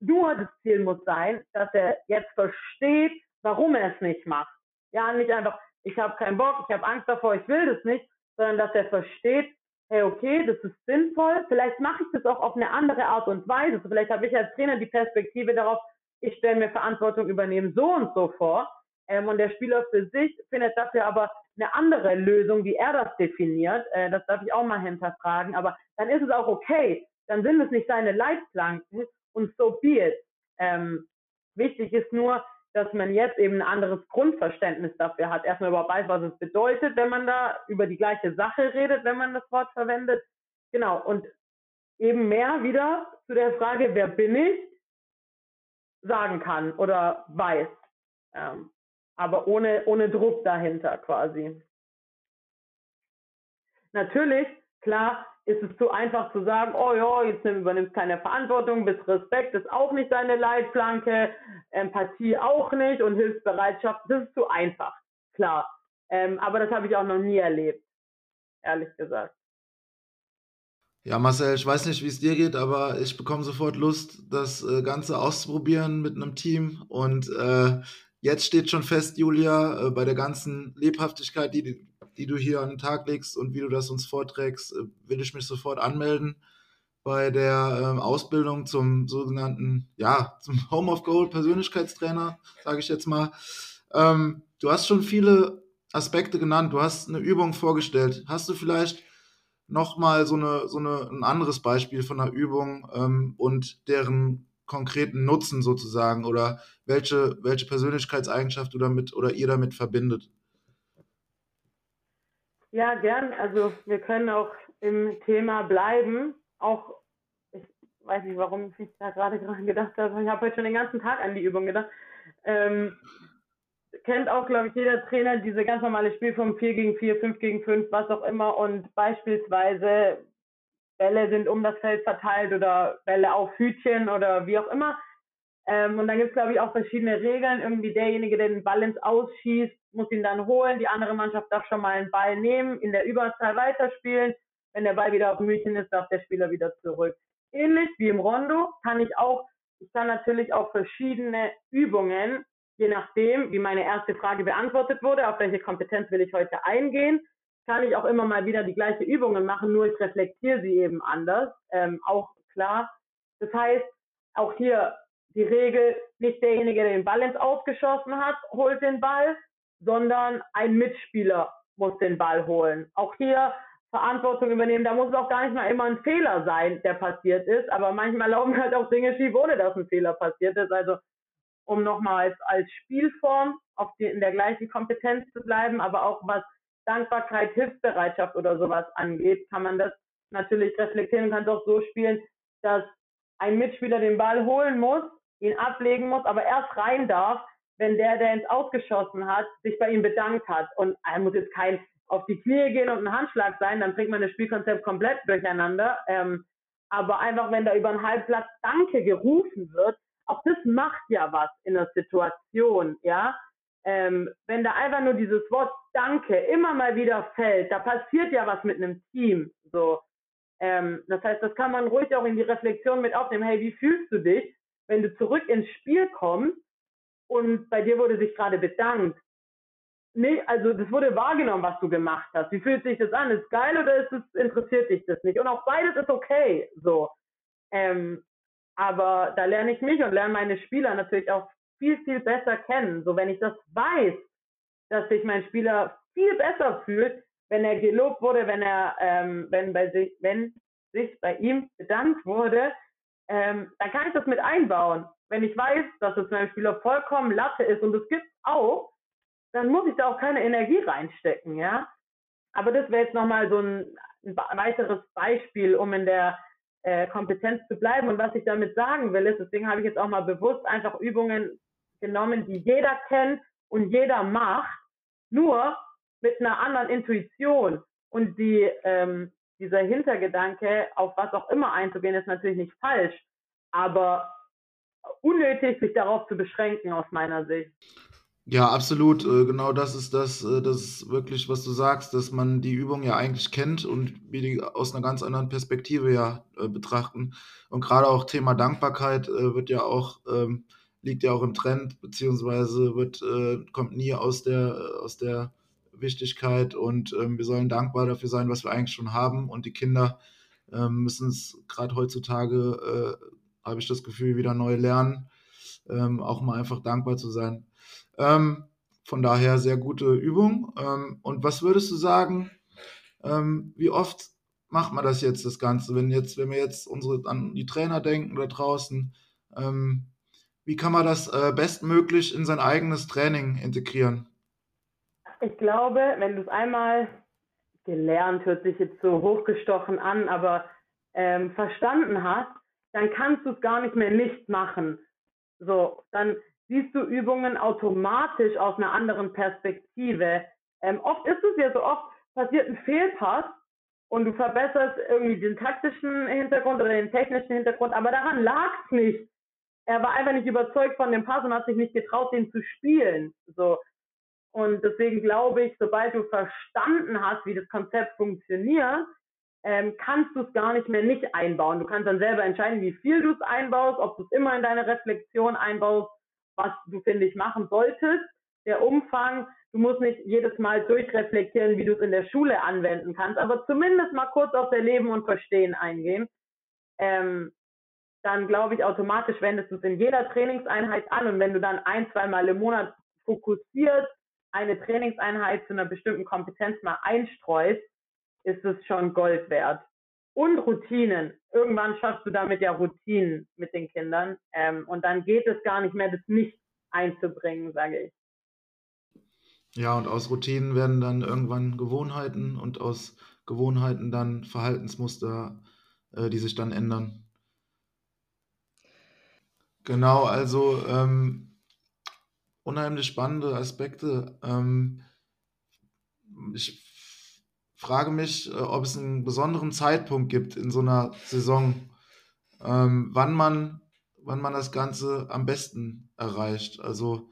Nur das Ziel muss sein, dass er jetzt versteht, warum er es nicht macht. Ja, nicht einfach, ich habe keinen Bock, ich habe Angst davor, ich will das nicht, sondern dass er versteht, hey, okay, das ist sinnvoll, vielleicht mache ich das auch auf eine andere Art und Weise. Also vielleicht habe ich als Trainer die Perspektive darauf, ich stelle mir Verantwortung übernehmen so und so vor. Ähm, und der Spieler für sich findet dafür aber eine andere Lösung, wie er das definiert. Äh, das darf ich auch mal hinterfragen. Aber dann ist es auch okay. Dann sind es nicht seine Leitplanken und so be it. Ähm, wichtig ist nur, dass man jetzt eben ein anderes Grundverständnis dafür hat. Erstmal überhaupt weiß, was es bedeutet, wenn man da über die gleiche Sache redet, wenn man das Wort verwendet. Genau. Und eben mehr wieder zu der Frage, wer bin ich? sagen kann oder weiß. Ähm, aber ohne, ohne Druck dahinter quasi. Natürlich, klar, ist es zu einfach zu sagen, oh ja, jetzt übernimmst keine Verantwortung, bis Respekt ist auch nicht deine Leitplanke, Empathie auch nicht und Hilfsbereitschaft, das ist zu einfach, klar. Ähm, aber das habe ich auch noch nie erlebt, ehrlich gesagt. Ja, Marcel, ich weiß nicht, wie es dir geht, aber ich bekomme sofort Lust, das äh, Ganze auszuprobieren mit einem Team. Und äh, jetzt steht schon fest, Julia, äh, bei der ganzen Lebhaftigkeit, die, die du hier an den Tag legst und wie du das uns vorträgst, äh, will ich mich sofort anmelden bei der ähm, Ausbildung zum sogenannten, ja, zum [laughs] Home of Gold Persönlichkeitstrainer, sage ich jetzt mal. Ähm, du hast schon viele Aspekte genannt, du hast eine Übung vorgestellt. Hast du vielleicht nochmal so, eine, so eine, ein anderes Beispiel von einer Übung ähm, und deren konkreten Nutzen sozusagen oder welche, welche Persönlichkeitseigenschaft du damit oder ihr damit verbindet? Ja, gern. Also wir können auch im Thema bleiben. Auch, ich weiß nicht, warum ich da gerade dran gedacht habe. Ich habe heute schon den ganzen Tag an die Übung gedacht. Ähm, kennt auch, glaube ich, jeder Trainer diese ganz normale Spielform 4 gegen 4, 5 gegen 5, was auch immer. Und beispielsweise Bälle sind um das Feld verteilt oder Bälle auf Hütchen oder wie auch immer. Ähm, und dann gibt es, glaube ich, auch verschiedene Regeln. Irgendwie derjenige, der den Ball ins Ausschießt, muss ihn dann holen. Die andere Mannschaft darf schon mal einen Ball nehmen, in der Überzahl weiterspielen. Wenn der Ball wieder auf dem ist, darf der Spieler wieder zurück. Ähnlich wie im Rondo kann ich auch, ich kann natürlich auch verschiedene Übungen je nachdem, wie meine erste Frage beantwortet wurde, auf welche Kompetenz will ich heute eingehen, kann ich auch immer mal wieder die gleiche Übungen machen, nur ich reflektiere sie eben anders, ähm, auch klar. Das heißt, auch hier die Regel, nicht derjenige, der den Ball ins Ausgeschossen hat, holt den Ball, sondern ein Mitspieler muss den Ball holen. Auch hier Verantwortung übernehmen. Da muss es auch gar nicht mal immer ein Fehler sein, der passiert ist, aber manchmal laufen halt auch Dinge schief, ohne dass ein Fehler passiert ist. Also um nochmal als, als Spielform auf die, in der gleichen Kompetenz zu bleiben, aber auch was Dankbarkeit, Hilfsbereitschaft oder sowas angeht, kann man das natürlich reflektieren und kann es auch so spielen, dass ein Mitspieler den Ball holen muss, ihn ablegen muss, aber erst rein darf, wenn der, der ins Ausgeschossen hat, sich bei ihm bedankt hat. Und er muss jetzt kein auf die Knie gehen und ein Handschlag sein, dann bringt man das Spielkonzept komplett durcheinander. Ähm, aber einfach, wenn da über einen Halbplatz Danke gerufen wird, auch das macht ja was in der Situation, ja. Ähm, wenn da einfach nur dieses Wort Danke immer mal wieder fällt, da passiert ja was mit einem Team. So, ähm, das heißt, das kann man ruhig auch in die Reflexion mit aufnehmen. Hey, wie fühlst du dich, wenn du zurück ins Spiel kommst und bei dir wurde sich gerade bedankt? nee, also das wurde wahrgenommen, was du gemacht hast. Wie fühlt sich das an? Ist geil oder ist es, interessiert dich das nicht? Und auch beides ist okay, so. Ähm, aber da lerne ich mich und lerne meine Spieler natürlich auch viel, viel besser kennen. So, wenn ich das weiß, dass sich mein Spieler viel besser fühlt, wenn er gelobt wurde, wenn er, ähm, wenn bei sich, wenn sich bei ihm bedankt wurde, ähm, dann kann ich das mit einbauen. Wenn ich weiß, dass es meinem Spieler vollkommen Latte ist und es gibt auch, dann muss ich da auch keine Energie reinstecken, ja. Aber das wäre jetzt nochmal so ein, ein weiteres Beispiel, um in der äh, Kompetenz zu bleiben. Und was ich damit sagen will, ist, deswegen habe ich jetzt auch mal bewusst einfach Übungen genommen, die jeder kennt und jeder macht, nur mit einer anderen Intuition. Und die, ähm, dieser Hintergedanke, auf was auch immer einzugehen, ist natürlich nicht falsch, aber unnötig, sich darauf zu beschränken, aus meiner Sicht. Ja, absolut. Äh, genau das ist das, äh, das wirklich, was du sagst, dass man die Übung ja eigentlich kennt und wir die aus einer ganz anderen Perspektive ja äh, betrachten. Und gerade auch Thema Dankbarkeit wird ja auch, ähm, liegt ja auch im Trend, beziehungsweise wird, kommt nie aus der, aus der Wichtigkeit und ähm, wir sollen dankbar dafür sein, was wir eigentlich schon haben. Und die Kinder ähm, müssen es gerade heutzutage, äh, habe ich das Gefühl, wieder neu lernen, ähm, auch mal einfach dankbar zu sein. Ähm, von daher sehr gute Übung. Ähm, und was würdest du sagen, ähm, wie oft macht man das jetzt, das Ganze? Wenn jetzt, wenn wir jetzt unsere, an die Trainer denken da draußen, wie kann man das äh, bestmöglich in sein eigenes Training integrieren? Ich glaube, wenn du es einmal gelernt, hört sich jetzt so hochgestochen an, aber ähm, verstanden hast, dann kannst du es gar nicht mehr nicht machen. So, dann siehst du Übungen automatisch aus einer anderen Perspektive. Ähm, oft ist es ja so, oft passiert ein Fehlpass und du verbesserst irgendwie den taktischen Hintergrund oder den technischen Hintergrund, aber daran lag es nicht. Er war einfach nicht überzeugt von dem Pass und hat sich nicht getraut, den zu spielen. So. Und deswegen glaube ich, sobald du verstanden hast, wie das Konzept funktioniert, ähm, kannst du es gar nicht mehr nicht einbauen. Du kannst dann selber entscheiden, wie viel du es einbaust, ob du es immer in deine Reflexion einbaust was du, finde ich, machen solltest. Der Umfang, du musst nicht jedes Mal durchreflektieren, wie du es in der Schule anwenden kannst, aber zumindest mal kurz auf der Leben und Verstehen eingehen. Ähm, dann glaube ich, automatisch wendest du es in jeder Trainingseinheit an und wenn du dann ein, zwei Mal im Monat fokussiert eine Trainingseinheit zu einer bestimmten Kompetenz mal einstreust, ist es schon Gold wert und Routinen. Irgendwann schaffst du damit ja Routinen mit den Kindern. Ähm, und dann geht es gar nicht mehr, das nicht einzubringen, sage ich. Ja, und aus Routinen werden dann irgendwann Gewohnheiten und aus Gewohnheiten dann Verhaltensmuster, äh, die sich dann ändern. Genau, also ähm, unheimlich spannende Aspekte. Ähm, ich frage mich, äh, ob es einen besonderen Zeitpunkt gibt in so einer Saison, ähm, wann, man, wann man das Ganze am besten erreicht. Also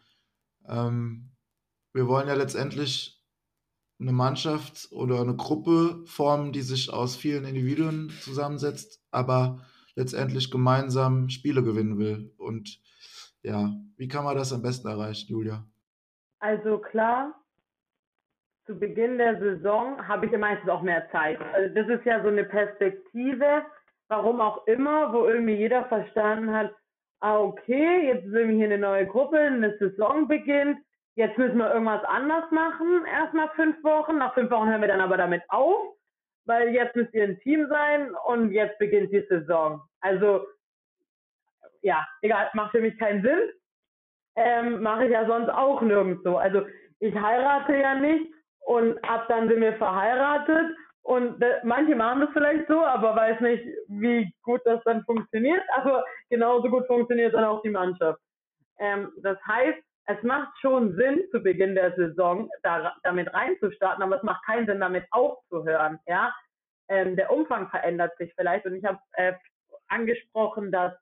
ähm, wir wollen ja letztendlich eine Mannschaft oder eine Gruppe formen, die sich aus vielen Individuen zusammensetzt, aber letztendlich gemeinsam Spiele gewinnen will. Und ja, wie kann man das am besten erreichen, Julia? Also klar, zu Beginn der Saison habe ich ja meistens auch mehr Zeit. Also das ist ja so eine Perspektive, warum auch immer, wo irgendwie jeder verstanden hat, ah okay, jetzt sind wir hier eine neue Gruppe, eine Saison beginnt, jetzt müssen wir irgendwas anders machen, erst nach fünf Wochen. Nach fünf Wochen hören wir dann aber damit auf, weil jetzt müsst ihr ein Team sein und jetzt beginnt die Saison. Also ja, egal, macht für mich keinen Sinn. Ähm, mache ich ja sonst auch nirgendwo. Also ich heirate ja nicht und ab dann sind wir verheiratet und manche machen das vielleicht so, aber weiß nicht, wie gut das dann funktioniert. Aber genauso gut funktioniert dann auch die Mannschaft. Ähm, das heißt, es macht schon Sinn, zu Beginn der Saison da, damit reinzustarten, aber es macht keinen Sinn, damit aufzuhören. Ja? Ähm, der Umfang verändert sich vielleicht und ich habe äh, angesprochen, dass,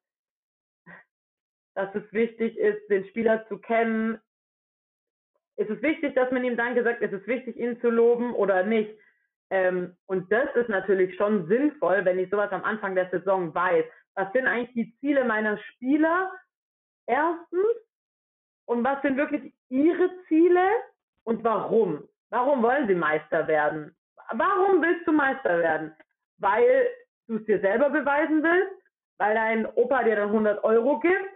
dass es wichtig ist, den Spieler zu kennen, ist es wichtig, dass man ihm Danke sagt? Ist es wichtig, ihn zu loben oder nicht? Ähm, und das ist natürlich schon sinnvoll, wenn ich sowas am Anfang der Saison weiß. Was sind eigentlich die Ziele meiner Spieler? Erstens. Und was sind wirklich ihre Ziele? und warum. Warum wollen sie Meister werden? Warum willst du Meister werden? Weil du es dir selber beweisen willst, weil dein Opa dir dann 100 Euro gibt,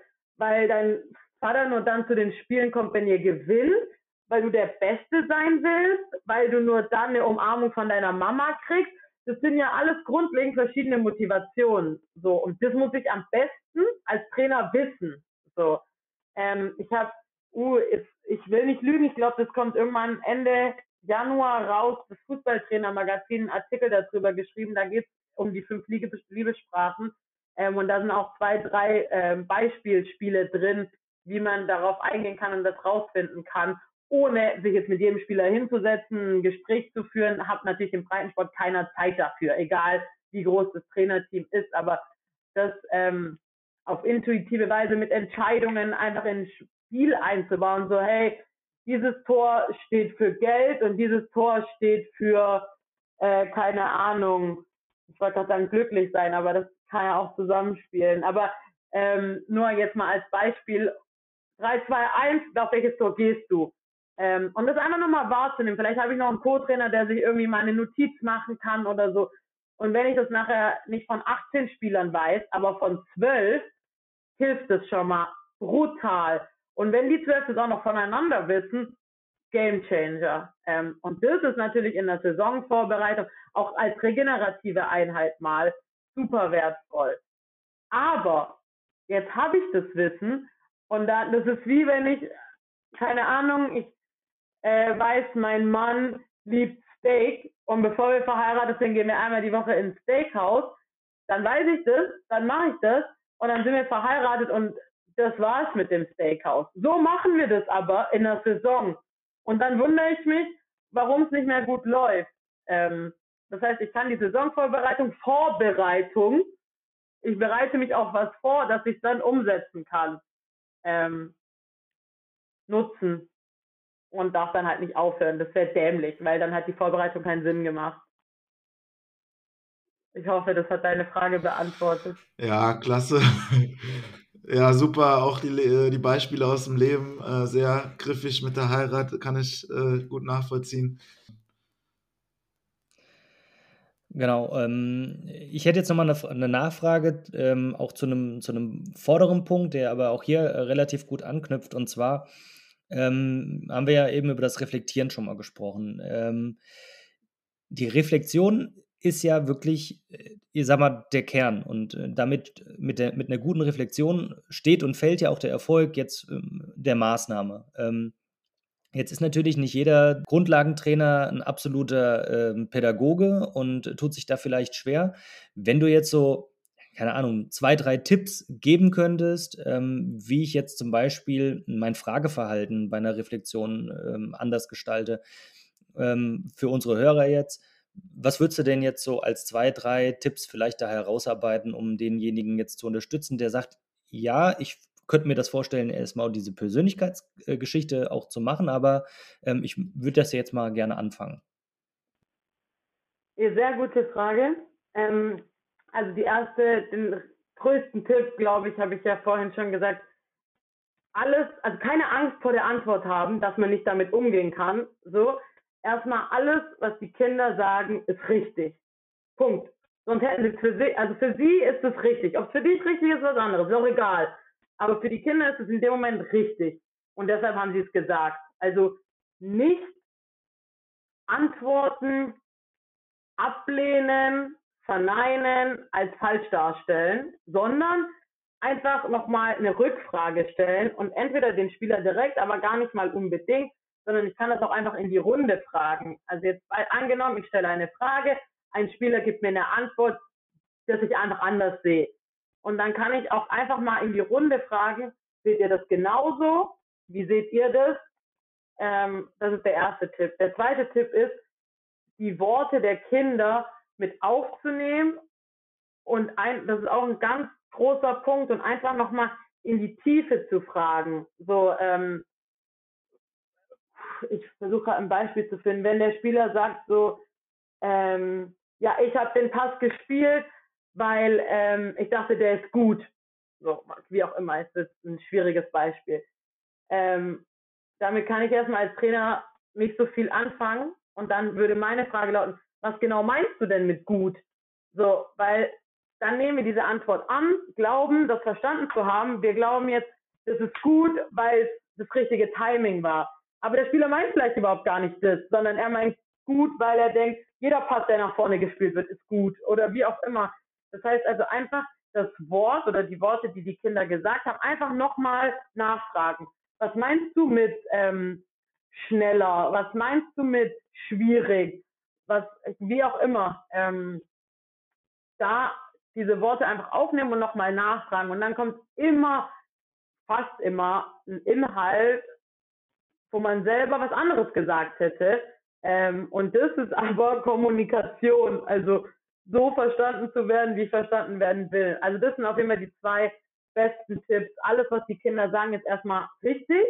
weil dein Vater nur dann zu den Spielen kommt, wenn ihr gewinnt, weil du der Beste sein willst, weil du nur dann eine Umarmung von deiner Mama kriegst. Das sind ja alles grundlegend verschiedene Motivationen. So und das muss ich am besten als Trainer wissen. So, ähm, ich habe, uh, ich will nicht lügen. Ich glaube, das kommt irgendwann Ende Januar raus. Das Fußballtrainer-Magazin einen Artikel darüber geschrieben. Da geht es um die fünf Liebessprachen. Ähm, und da sind auch zwei, drei ähm, Beispielspiele drin, wie man darauf eingehen kann und das rausfinden kann, ohne sich jetzt mit jedem Spieler hinzusetzen, ein Gespräch zu führen, hat natürlich im Breitensport keiner Zeit dafür, egal wie groß das Trainerteam ist, aber das ähm, auf intuitive Weise mit Entscheidungen einfach ins Spiel einzubauen, so hey, dieses Tor steht für Geld und dieses Tor steht für, äh, keine Ahnung, ich wollte gerade sagen glücklich sein, aber das kann ja auch zusammenspielen. Aber ähm, nur jetzt mal als Beispiel, 3, 2, 1, auf welches Tor gehst du? Ähm, und das einfach nochmal wahrzunehmen. Vielleicht habe ich noch einen Co-Trainer, der sich irgendwie mal eine Notiz machen kann oder so. Und wenn ich das nachher nicht von 18 Spielern weiß, aber von 12, hilft es schon mal brutal. Und wenn die 12 das auch noch voneinander wissen, Game Changer. Ähm, und das ist natürlich in der Saisonvorbereitung auch als regenerative Einheit mal super wertvoll. Aber jetzt habe ich das Wissen und da, das ist wie wenn ich, keine Ahnung, ich äh, weiß, mein Mann liebt Steak und bevor wir verheiratet sind, gehen wir einmal die Woche ins Steakhouse. Dann weiß ich das, dann mache ich das und dann sind wir verheiratet und das war's mit dem Steakhouse. So machen wir das aber in der Saison. Und dann wundere ich mich, warum es nicht mehr gut läuft. Ähm, das heißt, ich kann die Saisonvorbereitung, Vorbereitung, ich bereite mich auf was vor, dass ich dann umsetzen kann, ähm, nutzen und darf dann halt nicht aufhören. Das wäre dämlich, weil dann hat die Vorbereitung keinen Sinn gemacht. Ich hoffe, das hat deine Frage beantwortet. Ja, klasse. [laughs] Ja, super. Auch die, äh, die Beispiele aus dem Leben, äh, sehr griffig mit der Heirat, kann ich äh, gut nachvollziehen. Genau. Ähm, ich hätte jetzt nochmal eine, eine Nachfrage, ähm, auch zu einem, zu einem vorderen Punkt, der aber auch hier äh, relativ gut anknüpft. Und zwar ähm, haben wir ja eben über das Reflektieren schon mal gesprochen. Ähm, die Reflexion ist ja wirklich, äh, ich sag mal, der Kern. Und äh, damit, mit, der, mit einer guten Reflexion steht und fällt ja auch der Erfolg jetzt ähm, der Maßnahme. Jetzt ist natürlich nicht jeder Grundlagentrainer ein absoluter äh, Pädagoge und tut sich da vielleicht schwer. Wenn du jetzt so, keine Ahnung, zwei, drei Tipps geben könntest, ähm, wie ich jetzt zum Beispiel mein Frageverhalten bei einer Reflexion ähm, anders gestalte, ähm, für unsere Hörer jetzt, was würdest du denn jetzt so als zwei, drei Tipps vielleicht da herausarbeiten, um denjenigen jetzt zu unterstützen, der sagt, ja, ich könnte mir das vorstellen, erstmal diese Persönlichkeitsgeschichte auch zu machen, aber ähm, ich würde das jetzt mal gerne anfangen. Sehr gute Frage. Ähm, also die erste, den größten Tipp, glaube ich, habe ich ja vorhin schon gesagt. Alles, also keine Angst vor der Antwort haben, dass man nicht damit umgehen kann. So, erstmal alles, was die Kinder sagen, ist richtig. Punkt. Sonst hätten sie für sie, also für sie ist es richtig. Ob es für dich richtig ist, was anderes, ist auch egal. Aber für die Kinder ist es in dem Moment richtig. Und deshalb haben sie es gesagt. Also nicht antworten, ablehnen, verneinen, als falsch darstellen, sondern einfach nochmal eine Rückfrage stellen und entweder den Spieler direkt, aber gar nicht mal unbedingt, sondern ich kann das auch einfach in die Runde fragen. Also jetzt angenommen, ich stelle eine Frage, ein Spieler gibt mir eine Antwort, dass ich einfach anders sehe. Und dann kann ich auch einfach mal in die Runde fragen, seht ihr das genauso? Wie seht ihr das? Ähm, das ist der erste Tipp. Der zweite Tipp ist, die Worte der Kinder mit aufzunehmen und ein, das ist auch ein ganz großer Punkt und einfach nochmal in die Tiefe zu fragen. So, ähm, ich versuche ein Beispiel zu finden. Wenn der Spieler sagt so, ähm, ja, ich habe den Pass gespielt, weil ähm, ich dachte, der ist gut. So, wie auch immer, ist das ein schwieriges Beispiel. Ähm, damit kann ich erstmal als Trainer nicht so viel anfangen und dann würde meine Frage lauten, was genau meinst du denn mit gut? So, weil dann nehmen wir diese Antwort an, glauben, das verstanden zu haben. Wir glauben jetzt, das ist gut, weil es das richtige Timing war. Aber der Spieler meint vielleicht überhaupt gar nicht das, sondern er meint gut, weil er denkt, jeder Pass, der nach vorne gespielt wird, ist gut oder wie auch immer. Das heißt also einfach das Wort oder die Worte, die die Kinder gesagt haben, einfach nochmal nachfragen. Was meinst du mit ähm, schneller? Was meinst du mit schwierig? Was, wie auch immer. Ähm, da diese Worte einfach aufnehmen und nochmal nachfragen. Und dann kommt immer, fast immer, ein Inhalt, wo man selber was anderes gesagt hätte. Ähm, und das ist aber Kommunikation. Also so verstanden zu werden, wie verstanden werden will. Also das sind auf jeden Fall die zwei besten Tipps. Alles, was die Kinder sagen, ist erstmal richtig.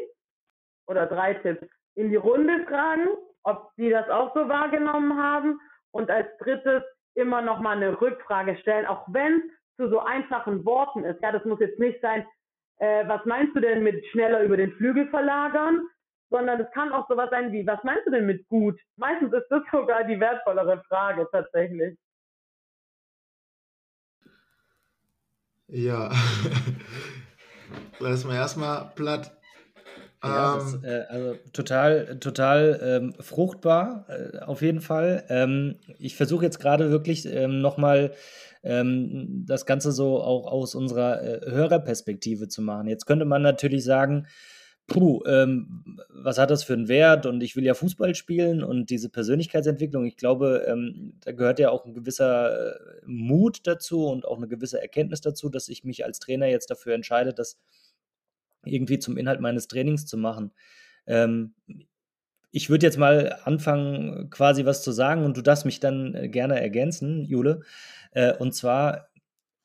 Oder drei Tipps. In die Runde fragen, ob sie das auch so wahrgenommen haben. Und als drittes immer noch mal eine Rückfrage stellen, auch wenn es zu so einfachen Worten ist. Ja, das muss jetzt nicht sein, äh, was meinst du denn mit schneller über den Flügel verlagern, sondern es kann auch sowas sein wie, was meinst du denn mit gut? Meistens ist das sogar die wertvollere Frage tatsächlich. Ja, [laughs] lass mal erstmal platt. Ja, das, ähm. äh, also total, total ähm, fruchtbar, äh, auf jeden Fall. Ähm, ich versuche jetzt gerade wirklich ähm, nochmal ähm, das Ganze so auch aus unserer äh, Hörerperspektive zu machen. Jetzt könnte man natürlich sagen, puh, ähm, was hat das für einen Wert? Und ich will ja Fußball spielen und diese Persönlichkeitsentwicklung, ich glaube, ähm, da gehört ja auch ein gewisser äh, Mut dazu und auch eine gewisse Erkenntnis dazu, dass ich mich als Trainer jetzt dafür entscheide, das irgendwie zum Inhalt meines Trainings zu machen. Ähm, ich würde jetzt mal anfangen, quasi was zu sagen und du darfst mich dann äh, gerne ergänzen, Jule. Äh, und zwar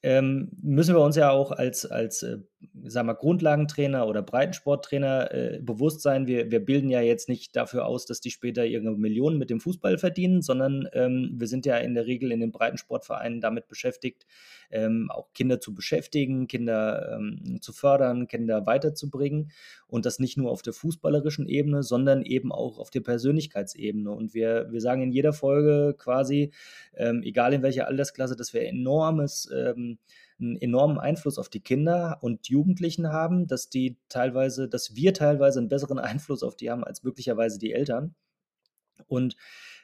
ähm, müssen wir uns ja auch als, als äh, sagen wir, Grundlagentrainer oder Breitensporttrainer äh, bewusst sein, wir, wir bilden ja jetzt nicht dafür aus, dass die später ihre Millionen mit dem Fußball verdienen, sondern ähm, wir sind ja in der Regel in den Breitensportvereinen damit beschäftigt, ähm, auch Kinder zu beschäftigen, Kinder ähm, zu fördern, Kinder weiterzubringen und das nicht nur auf der fußballerischen Ebene, sondern eben auch auf der Persönlichkeitsebene. Und wir, wir sagen in jeder Folge quasi, ähm, egal in welcher Altersklasse, dass wir enormes ähm, einen enormen Einfluss auf die Kinder und Jugendlichen haben, dass die teilweise, dass wir teilweise einen besseren [laughs] Einfluss auf die haben als möglicherweise die Eltern. Und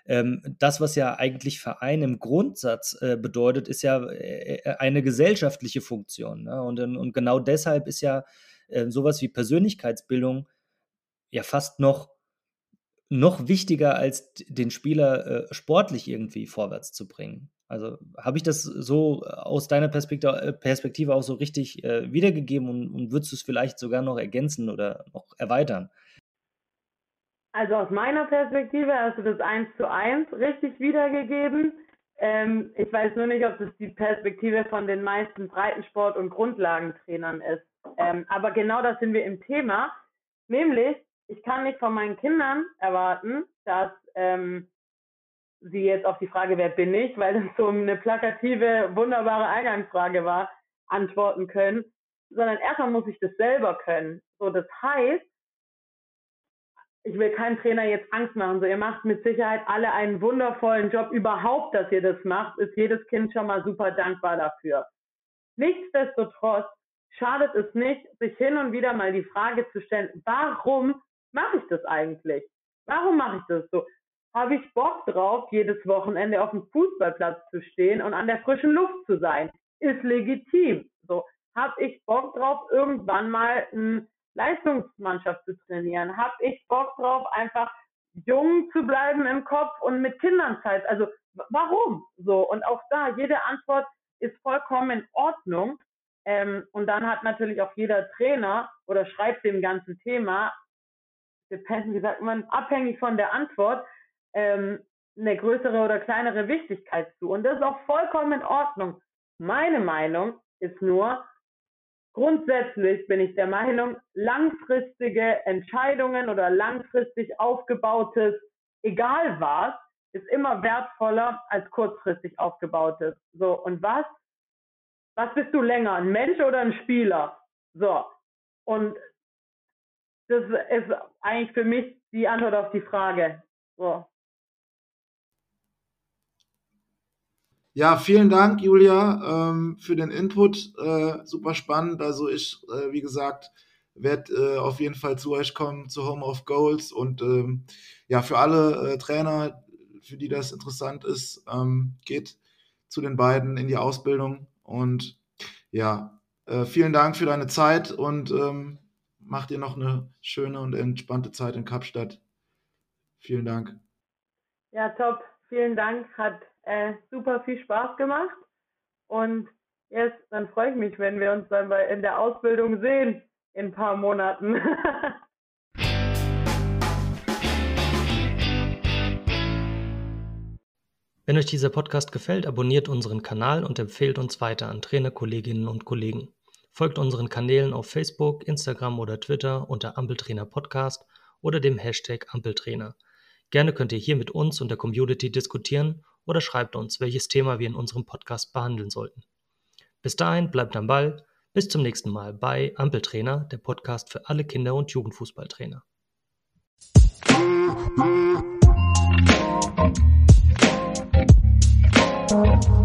ähm, das, was ja eigentlich Verein im Grundsatz äh, bedeutet, ist ja äh, äh eine gesellschaftliche Funktion. Ne? Und, und genau deshalb ist ja äh, sowas wie Persönlichkeitsbildung ja fast noch noch wichtiger als den Spieler äh, sportlich irgendwie vorwärts zu bringen. Also habe ich das so aus deiner Perspektive, äh, Perspektive auch so richtig äh, wiedergegeben und, und würdest du es vielleicht sogar noch ergänzen oder noch erweitern? Also aus meiner Perspektive hast du das eins zu eins richtig wiedergegeben. Ähm, ich weiß nur nicht, ob das die Perspektive von den meisten Breitensport- und Grundlagentrainern ist. Ähm, aber genau das sind wir im Thema. Nämlich, ich kann nicht von meinen Kindern erwarten, dass ähm, sie jetzt auf die Frage, wer bin ich, weil das so eine plakative, wunderbare Eingangsfrage war, antworten können, sondern erstmal muss ich das selber können. So, das heißt, ich will keinem Trainer jetzt Angst machen. So, ihr macht mit Sicherheit alle einen wundervollen Job. Überhaupt, dass ihr das macht, ist jedes Kind schon mal super dankbar dafür. Nichtsdestotrotz schadet es nicht, sich hin und wieder mal die Frage zu stellen, warum mache ich das eigentlich? Warum mache ich das so? Habe ich Bock drauf, jedes Wochenende auf dem Fußballplatz zu stehen und an der frischen Luft zu sein? Ist legitim. So, habe ich Bock drauf, irgendwann mal eine Leistungsmannschaft zu trainieren? Habe ich Bock drauf, einfach jung zu bleiben im Kopf und mit Kindern Zeit? Also warum? So und auch da jede Antwort ist vollkommen in Ordnung. Ähm, und dann hat natürlich auch jeder Trainer oder schreibt dem ganzen Thema wie sagt man, abhängig von der Antwort, ähm, eine größere oder kleinere Wichtigkeit zu. Und das ist auch vollkommen in Ordnung. Meine Meinung ist nur, grundsätzlich bin ich der Meinung, langfristige Entscheidungen oder langfristig aufgebautes, egal was, ist immer wertvoller als kurzfristig aufgebautes. So, und was? Was bist du länger, ein Mensch oder ein Spieler? So, und das ist eigentlich für mich die Antwort auf die Frage. So. Ja, vielen Dank, Julia, ähm, für den Input. Äh, super spannend. Also ich, äh, wie gesagt, werde äh, auf jeden Fall zu euch kommen, zu Home of Goals. Und ähm, ja, für alle äh, Trainer, für die das interessant ist, ähm, geht zu den beiden in die Ausbildung. Und ja, äh, vielen Dank für deine Zeit und ähm, macht dir noch eine schöne und entspannte Zeit in Kapstadt. Vielen Dank. Ja, top. Vielen Dank. Hat äh, super viel Spaß gemacht. Und jetzt, dann freue ich mich, wenn wir uns dann bei, in der Ausbildung sehen in ein paar Monaten. [laughs] Wenn euch dieser Podcast gefällt, abonniert unseren Kanal und empfehlt uns weiter an Trainerkolleginnen und Kollegen. Folgt unseren Kanälen auf Facebook, Instagram oder Twitter unter Ampeltrainer Podcast oder dem Hashtag Ampeltrainer. Gerne könnt ihr hier mit uns und der Community diskutieren oder schreibt uns, welches Thema wir in unserem Podcast behandeln sollten. Bis dahin bleibt am Ball. Bis zum nächsten Mal bei Ampeltrainer, der Podcast für alle Kinder- und Jugendfußballtrainer. Thank